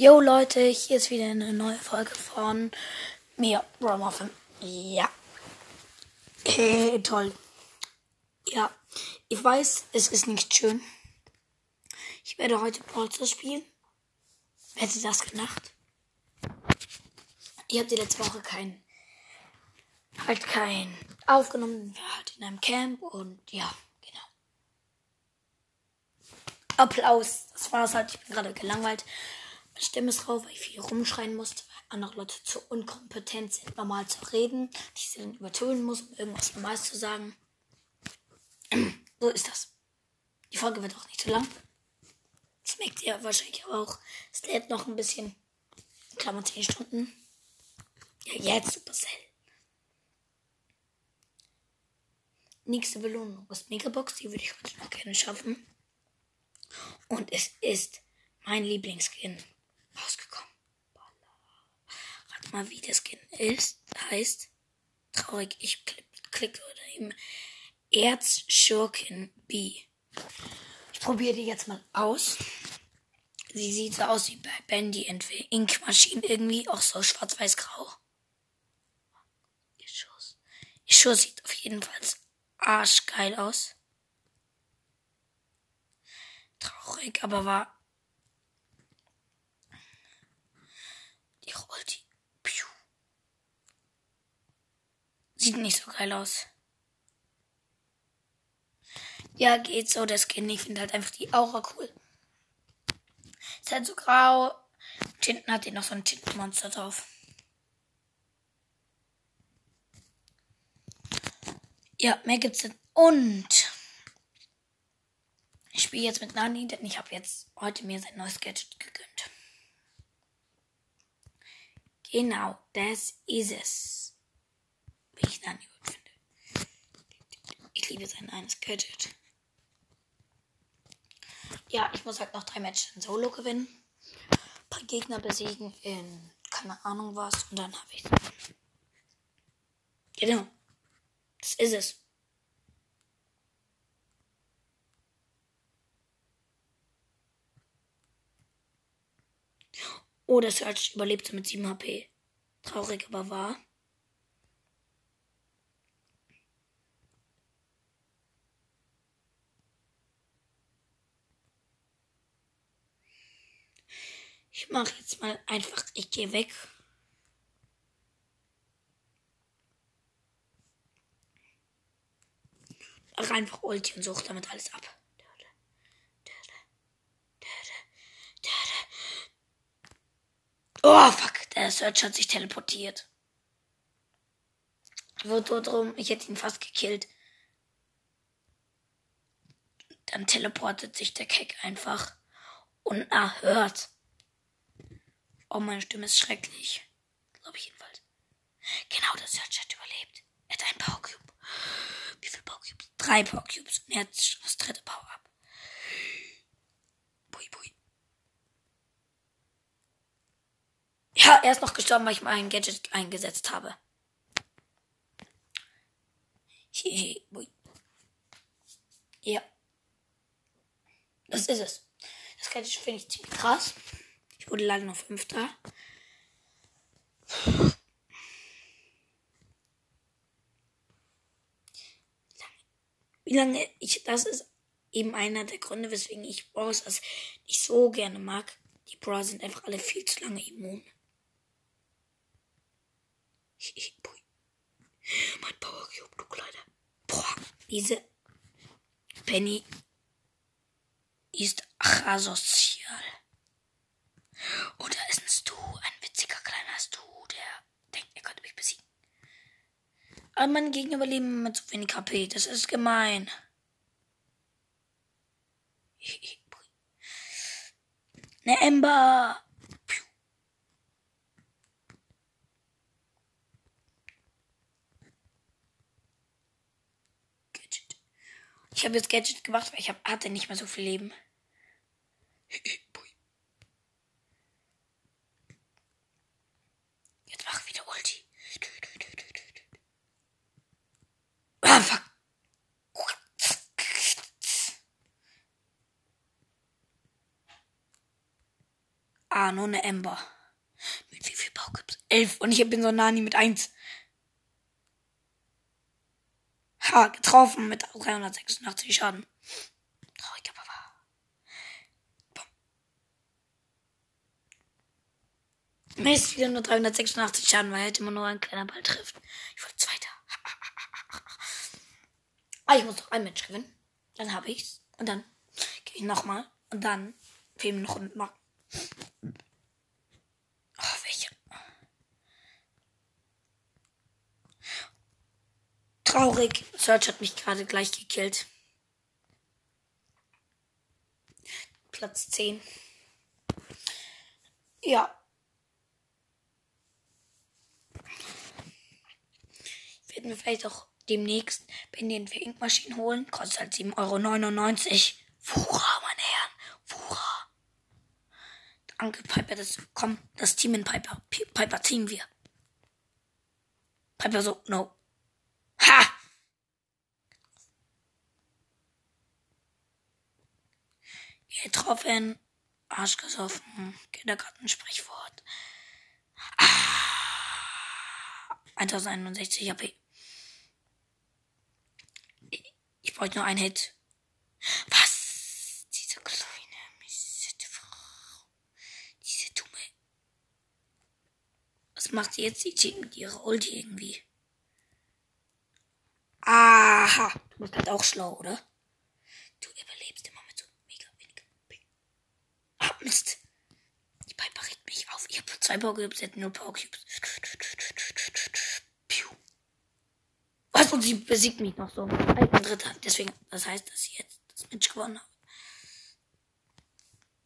Yo Leute, hier ist wieder eine neue Folge von mir, Romuffin. Ja. Hey, toll. Ja, ich weiß, es ist nicht schön. Ich werde heute Polster spielen. Wer hätte das gedacht? Ihr habt die letzte Woche kein, halt kein aufgenommen, halt in einem Camp und ja, genau. Applaus, das war's halt, ich bin gerade gelangweilt. Stimme ist drauf, weil ich viel rumschreien musste, weil andere Leute zu unkompetent sind, normal zu reden, die ich dann übertönen muss, um irgendwas Normales zu sagen. so ist das. Die Folge wird auch nicht zu lang. Das merkt ihr wahrscheinlich auch. Es lädt noch ein bisschen. Klammer 10 Stunden. Ja, jetzt Supercell. Nächste Belohnung ist Megabox. Die würde ich heute noch gerne schaffen. Und es ist mein Lieblingsskin rausgekommen. Rat mal, wie der Skin ist. Heißt. Traurig. Ich klicke unter ihm. Erzschurken B. Ich probiere die jetzt mal aus. Sie sieht so aus wie bei Bandy entweder Ink Machine irgendwie, auch so schwarz-weiß-grau. Ihr Schuss sieht auf jeden Fall arschgeil aus. Traurig, aber war. Die rollt die. Piu. Sieht nicht so geil aus. Ja, geht so, der Skin. Ich finde halt einfach die Aura cool. Ist halt so grau. Und hinten hat die noch so ein Tintenmonster drauf. Ja, mehr gibt's denn. Und ich spiele jetzt mit Nani, denn ich habe jetzt heute mir sein neues Gadget gegönnt. Genau, das ist es. Wie ich Nani gut finde. Ich liebe sein eines Gadget. Ja, ich muss halt noch drei Matches in Solo gewinnen. Ein paar Gegner besiegen in keine Ahnung was und dann habe ich Genau. Das ist es. Oh, der Search überlebte mit 7 HP. Traurig, aber wahr. Ich mache jetzt mal einfach, ich gehe weg. Mach einfach Ulti und suche damit alles ab. Oh, fuck. Der Search hat sich teleportiert. Wird so drum, ich hätte ihn fast gekillt. Dann teleportet sich der Keck einfach unerhört. Oh, meine Stimme ist schrecklich. Glaube ich jedenfalls. Genau, der Search hat überlebt. Er hat einen Power Cube. Wie viele Power Cubes? Drei Power Cubes. Und er hat schon das dritte Power Up. Bui, bui. Ja, er ist noch gestorben, weil ich mein Gadget eingesetzt habe. Hihi, bui. Ja. Das ist es. Das Gadget finde ich ziemlich krass. Ich wurde leider noch Fünfter. Wie lange ich, das ist eben einer der Gründe, weswegen ich Bros also nicht so gerne mag. Die Bros sind einfach alle viel zu lange immun. Mein Power Cube, du Kleiner. Boah, diese Penny ist asozial. Oder ist ein Stu, ein witziger kleiner Stu, der denkt, er könnte mich besiegen. Aber meine Gegner überleben mit so wenig HP. Das ist gemein. Ne Ember. Gadget. Ich habe jetzt Gadget gemacht, weil ich hab, hatte nicht mehr so viel Leben. Jetzt mach wieder Ulti. Ah, fuck. Nur eine Ember. Mit wie viel Bau gibt's? Elf. Und ich bin so Nani mit eins. Ha, getroffen mit 386 Schaden. Traurig, aber wahr. Mist, wieder nur 386 Schaden, weil halt immer nur ein kleiner Ball trifft. Ich wollte zweiter. Ah, ich muss noch ein Match gewinnen. Dann habe ich's. Und dann gehe ich nochmal. Und dann fehlen noch und Marken. Oh, welche? Traurig. Search hat mich gerade gleich gekillt. Platz 10. Ja. Ich werde mir vielleicht auch demnächst bei den Inkmaschinen holen. Kostet halt 7,99 Euro. Fura, meine Herren. Fura. Danke, Piper. Das, komm, das Team in Piper. Piper ziehen wir. Piper so, no. Ha! Getroffen. Arsch gesoffen. Kindergartensprichwort. Ah, 1061 AP. Ich bräuchte nur einen Hit. Was? Diese kleine missierte Frau. Diese dumme. Was macht sie jetzt? Sie zieht mit ihrer Ulti irgendwie. Aha. Du bist halt auch schlau, oder? Du überlebst immer mit so mega wenig. Ah, Mist. Die Piper regt mich auf. Ich habe zwei Power Cubes, hat nur Power Cubes. Was? Und sie besiegt mich noch so. Ein Dritter. Deswegen, das heißt, dass ich jetzt das Match gewonnen habe.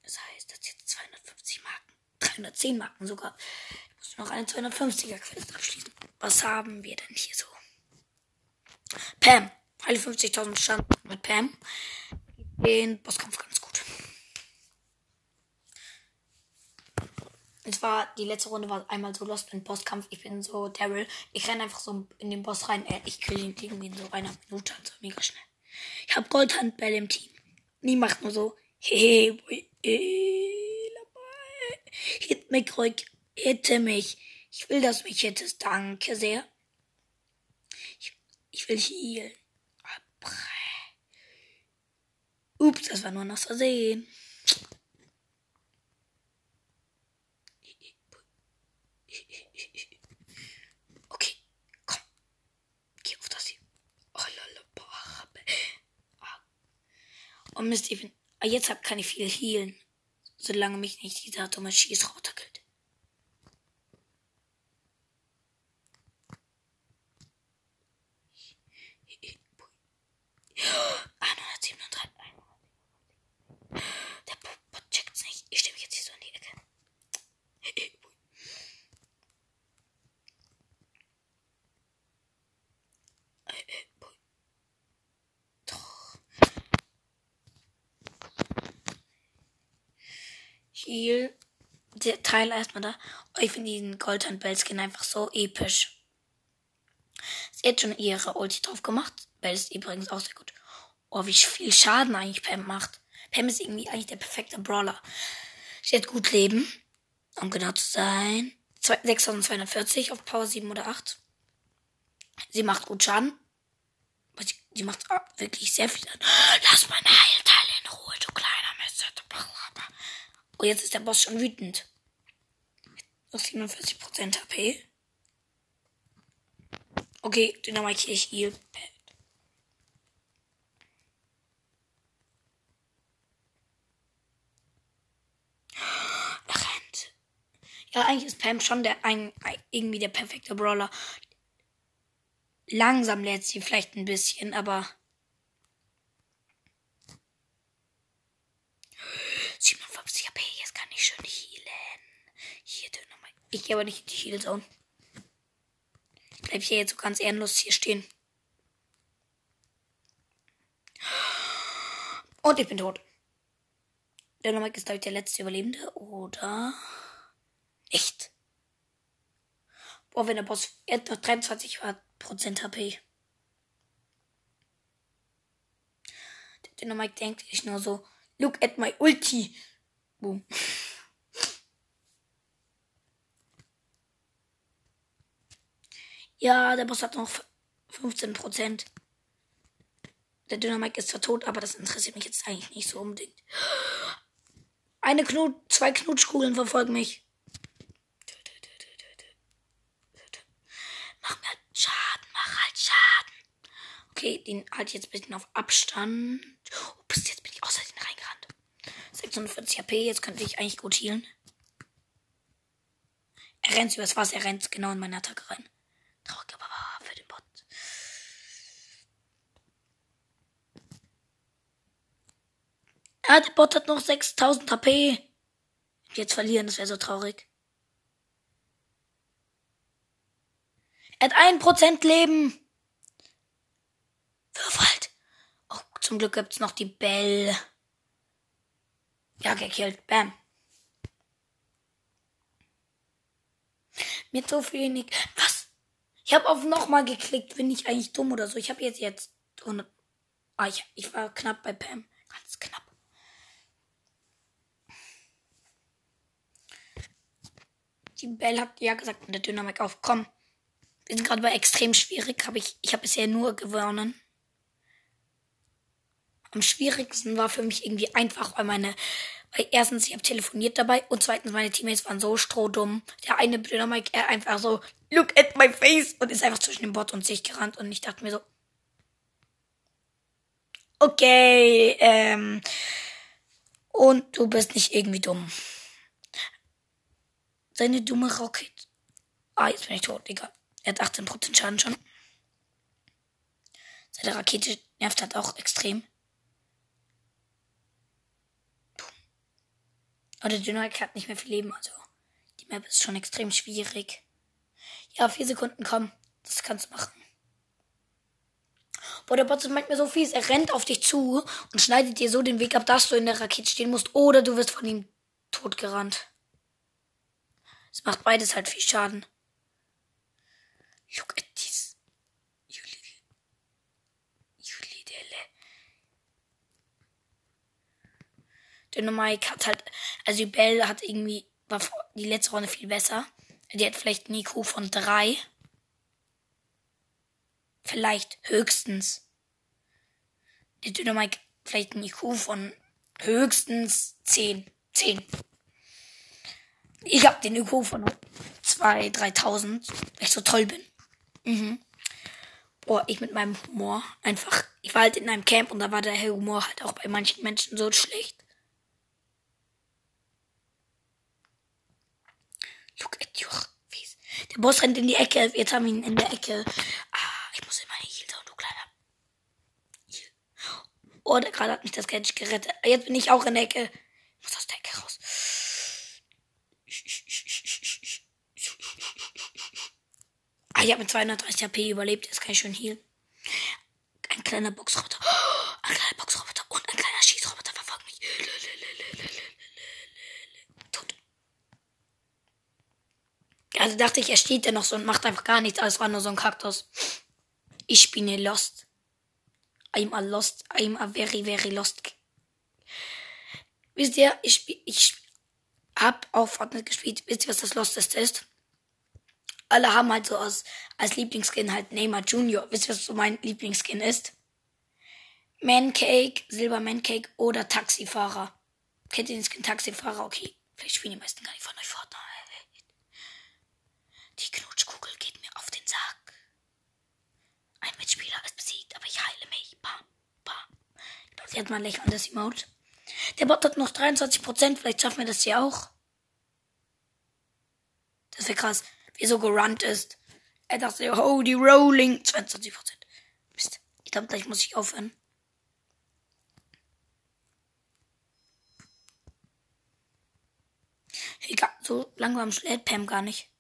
Das heißt, dass jetzt 250 Marken, 310 Marken sogar. Muss noch eine 250er Quest abschließen. Was haben wir denn hier so? Pam. Alle 50.000 Stand mit Pam. Den Bosskampf ganz gut. Es war, die letzte Runde war einmal so lost in Bosskampf. Ich bin so Daryl. Ich renne einfach so in den Boss rein. Äh, ich kill ihn irgendwie in so einer Minute. Also mega schnell. Ich hab Goldhandball im Team. Nie macht nur so. Hey, boy, hey, Hit mich ruhig. Hitte mich. Ich will, dass du mich hittest. Danke sehr. Ich, ich will healen. Ups, das war nur noch Versehen. Okay, komm. Geh auf das hier. Oh, oh Mist, ich bin. Ah, jetzt kann ich viel healen. Solange mich nicht dieser dumme Schießroboter killt. Ah, 937. Der Bot checkt's nicht. Ich stelle mich jetzt hier so in die Ecke. Heal. Der Teil erstmal da. Oh, ich finde diesen Goldhand Bellskin einfach so episch. Sie hat schon ihre Ulti drauf gemacht. Bell ist übrigens auch sehr gut. Oh, wie viel Schaden eigentlich Pam macht. Pam ist irgendwie eigentlich der perfekte Brawler. Sie hat gut Leben. Um genau zu sein. 6240 auf Power 7 oder 8. Sie macht gut Schaden. Sie, sie macht wirklich sehr viel Schaden. Lass meine Heilteile in Ruhe, du kleiner Mist. Oh, jetzt ist der Boss schon wütend. Auf 47% HP. Okay, Dynamite hier, ich heal. Er rennt. Ja, eigentlich ist Pam schon der ein, irgendwie der perfekte Brawler. Langsam lädt sie vielleicht ein bisschen, aber 57 AP, jetzt kann ich schön healen. Hier, Dynamite. Ich gehe aber nicht in die Heal-Zone. Ich bleib hier jetzt so ganz ehrenlos hier stehen. Und ich bin tot. Dynamite ist, glaube ich, der letzte Überlebende, oder? Echt? Boah, wenn der Boss. Er hat noch 23 Prozent HP. Der Dynamite denkt sich nur so, look at my ulti. Boom. Ja, der Boss hat noch 15%. Der Dynamik ist zwar tot, aber das interessiert mich jetzt eigentlich nicht so unbedingt. Eine Knut, zwei Knutschkugeln verfolgen mich. Mach mir halt Schaden, mach halt Schaden. Okay, den halt jetzt ein bisschen auf Abstand. Bis jetzt bin ich außerdem reingerannt. 640 HP, jetzt könnte ich eigentlich gut healen. Er rennt übers Wasser, er rennt genau in meine Attacke rein. Traurig, aber für den Bot. Ah, der Bot hat noch 6000 HP. Jetzt verlieren, das wäre so traurig. Er hat ein Prozent Leben. Wirf halt. Oh, zum Glück gibt's noch die Bell. Ja, gekillt. Bam. Mit so wenig. Was? Ich habe auf nochmal geklickt. Bin ich eigentlich dumm oder so? Ich habe jetzt jetzt 100. Ah, ich, ich war knapp bei Pam. Ganz knapp. Die Bell hat ja gesagt, der Dynamik auf. Komm. Wir sind gerade bei extrem schwierig. Hab ich ich habe bisher nur gewonnen. Am schwierigsten war für mich irgendwie einfach, weil meine, weil erstens, ich habe telefoniert dabei und zweitens, meine Teammates waren so strohdumm. Der eine Dynamik, er einfach so, look at my face und ist einfach zwischen dem Bot und sich gerannt und ich dachte mir so, okay, ähm, und du bist nicht irgendwie dumm. Seine dumme Rocket. Ah, jetzt bin ich tot, Digga. Er hat 18% Schaden schon. Seine Rakete nervt halt auch extrem. Aber der Dynamik hat nicht mehr viel Leben, also die Map ist schon extrem schwierig. Ja, vier Sekunden, komm. Das kannst du machen. Boah, der Bot ist manchmal so fies. Er rennt auf dich zu und schneidet dir so den Weg ab, dass du in der Rakete stehen musst. Oder du wirst von ihm totgerannt. Es macht beides halt viel Schaden. Look at this. You little. You little. Dynamite hat halt, also die Belle hat irgendwie, war die letzte Runde viel besser. Die hat vielleicht einen IQ von drei. Vielleicht höchstens. Die Dynamite vielleicht einen IQ von höchstens zehn. Zehn. Ich hab den IQ von 2.000, 3.000, weil ich so toll bin. Mhm. Boah, ich mit meinem Humor einfach. Ich war halt in einem Camp und da war der Humor halt auch bei manchen Menschen so schlecht. Look at your face. Der Boss rennt in die Ecke. Jetzt haben wir ihn in der Ecke. Ah, ich muss in meine Heal Zone, du kleiner. Oh, der gerade hat mich das Gadget gerettet. Jetzt bin ich auch in der Ecke. Ich muss aus der Ecke raus. Ah, ich habe mit 230 HP überlebt. Jetzt kann ich schon healen. Ein kleiner Boxroboter. Oh, ein kleiner Boxroboter und ein kleiner Schießroboter verfolgen mich. Tot. Also dachte ich, er steht ja noch so und macht einfach gar nichts. Alles war nur so ein Kaktus. Ich bin lost. I'm a lost. I'm a very, very lost. Wisst ihr, ich, ich hab auf Fortnite gespielt. Wisst ihr, was das Losteste ist? Alle haben halt so als, als Lieblingsskin halt Neymar Junior. Wisst ihr, was so mein Lieblingsskin ist? Mancake, Silber Mancake oder Taxifahrer. Kennt ihr den Skin Taxifahrer? Okay. Vielleicht spielen die meisten gar nicht von euch Fortnite. Die Knutschkugel geht mir auf den Sack. Ein Mitspieler ist besiegt, aber ich heile mich. Bam, bam. Sie hat mal ein lächelndes Emote. Der Bot hat noch 23%, vielleicht schaffen wir das hier auch. Das wäre krass, wie so gerannt ist. Er dachte, holy rolling. 22%. Mist. Ich glaube, gleich muss ich aufhören. Egal, so langsam schlägt Pam gar nicht.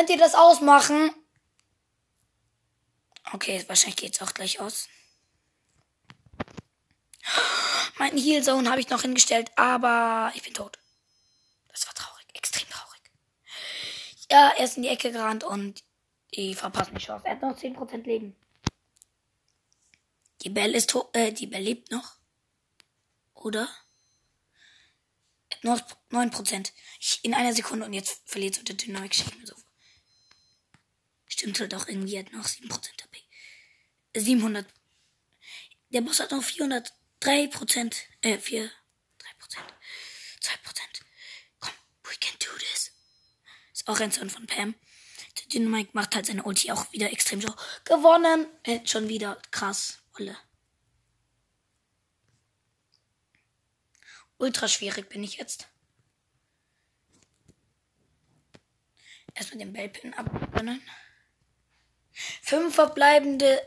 Könnt ihr das ausmachen? Okay, wahrscheinlich geht's auch gleich aus. Mein Heal Zone habe ich noch hingestellt, aber ich bin tot. Das war traurig, extrem traurig. Ja, er ist in die Ecke gerannt und die verpassen die Chance. Er hat noch 10% Leben. Die Belle ist tot, äh, die Belle lebt noch. Oder? Noch 9%. Ich, in einer Sekunde und jetzt verliert so der Dynamik. Stell mir so stimmt halt auch irgendwie, hat noch 7% AP. 700. Der Boss hat noch 403%. Äh, 4, 3%. 2%. Komm, we can do this. Ist auch ein Sound von Pam. Der Dynamite macht halt seine Ulti auch wieder extrem so. Gewonnen! Äh, schon wieder krass. Wolle. Ultra schwierig bin ich jetzt. Erstmal den Bellpin abrennen. Fünf verbleibende.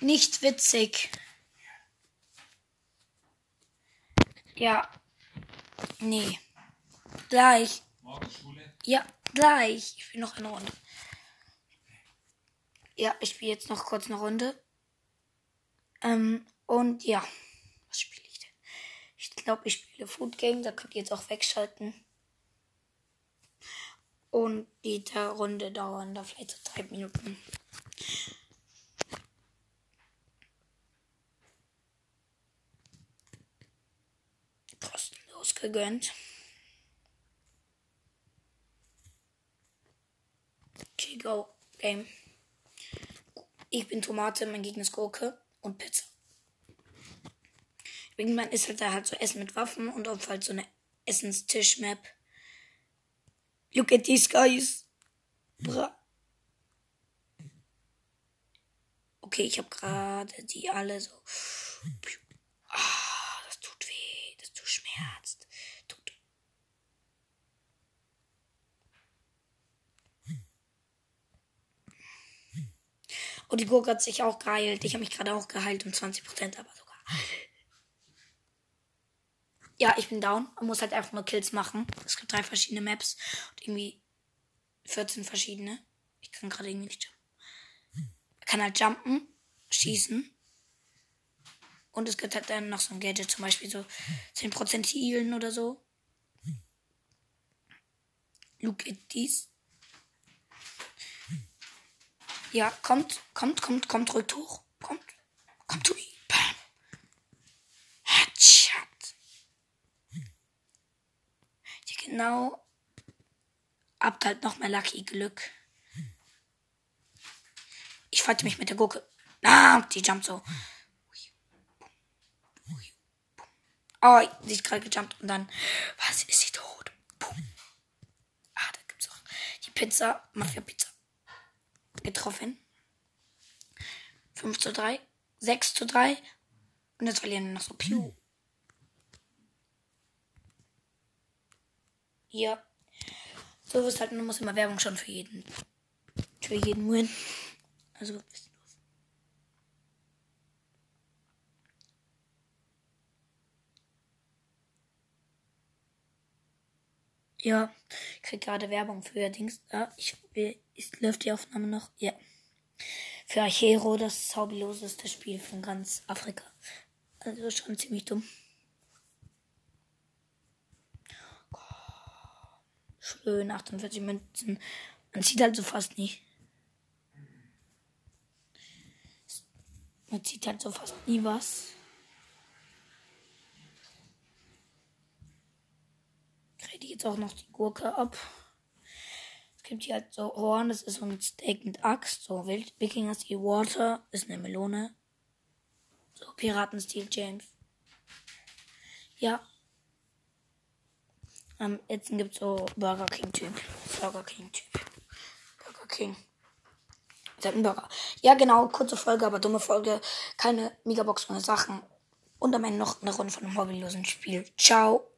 Nicht witzig. Ja. Nee. Gleich. Ja, gleich. Ich spiele noch eine Runde. Ja, ich spiele jetzt noch kurz eine Runde. Ähm, und ja. Was spiele ich denn? Ich glaube, ich spiele Food Game. Da könnt ihr jetzt auch wegschalten. Und die Runde dauern da vielleicht so drei Minuten. Kostenlos gegönnt. Okay, go. Game. Ich bin Tomate, mein Gegner ist Gurke und Pizza. Irgendwann ist halt da halt so Essen mit Waffen und auf halt so eine Essenstisch-Map. Look at these guys. Bra okay, ich habe gerade die alle so. Ah, das tut weh, das tut schmerzt. Tut. Und die Gurke hat sich auch geheilt. Ich habe mich gerade auch geheilt um 20%, aber sogar. Ja, ich bin down. Man muss halt einfach nur Kills machen. Es gibt drei verschiedene Maps und irgendwie 14 verschiedene. Ich kann gerade irgendwie nicht. Man kann halt jumpen, schießen. Und es gibt halt dann noch so ein Gadget, zum Beispiel so 10% healen oder so. Look at this. Ja, kommt, kommt, kommt, kommt, drückt hoch. Kommt, kommt zu ihm. Bam. Headshot. Genau. Habt halt noch mehr Lucky Glück. Ich falte mich mit der Gurke. Ah, die jumpt so. Oh, sie ist gerade gejumpt und dann. Was? Ist sie tot? Boom. Ah, da gibt's auch die Pizza. Mafia Pizza. Getroffen. 5 zu 3. 6 zu 3. Und jetzt verlieren wir noch so Pew. Ja. So ist halt, man muss immer Werbung schon für jeden. Für jeden Win. Also, wisst los. Ja, ich krieg gerade Werbung für Dings. Ah, ich will, ist, läuft die Aufnahme noch? Ja. Für Hero, das hobbloseste Spiel von ganz Afrika. Also schon ziemlich dumm. Schön, 48 Münzen. Man sieht halt so fast nicht. Man sieht halt so fast nie was. Kriege jetzt auch noch die Gurke ab. Es gibt hier halt so Horn, das ist so ein Steak mit Axt. So Wild Wikinger Steel Water ist eine Melone. So Piratenstil James. Ja, ähm, jetzt gibt es so Burger King-Typ. Burger King-Typ. Burger King. Ein Burger. Ja, genau, kurze Folge, aber dumme Folge. Keine Megabox ohne Sachen. Und am Ende noch eine Runde von einem hobbylosen Spiel. Ciao.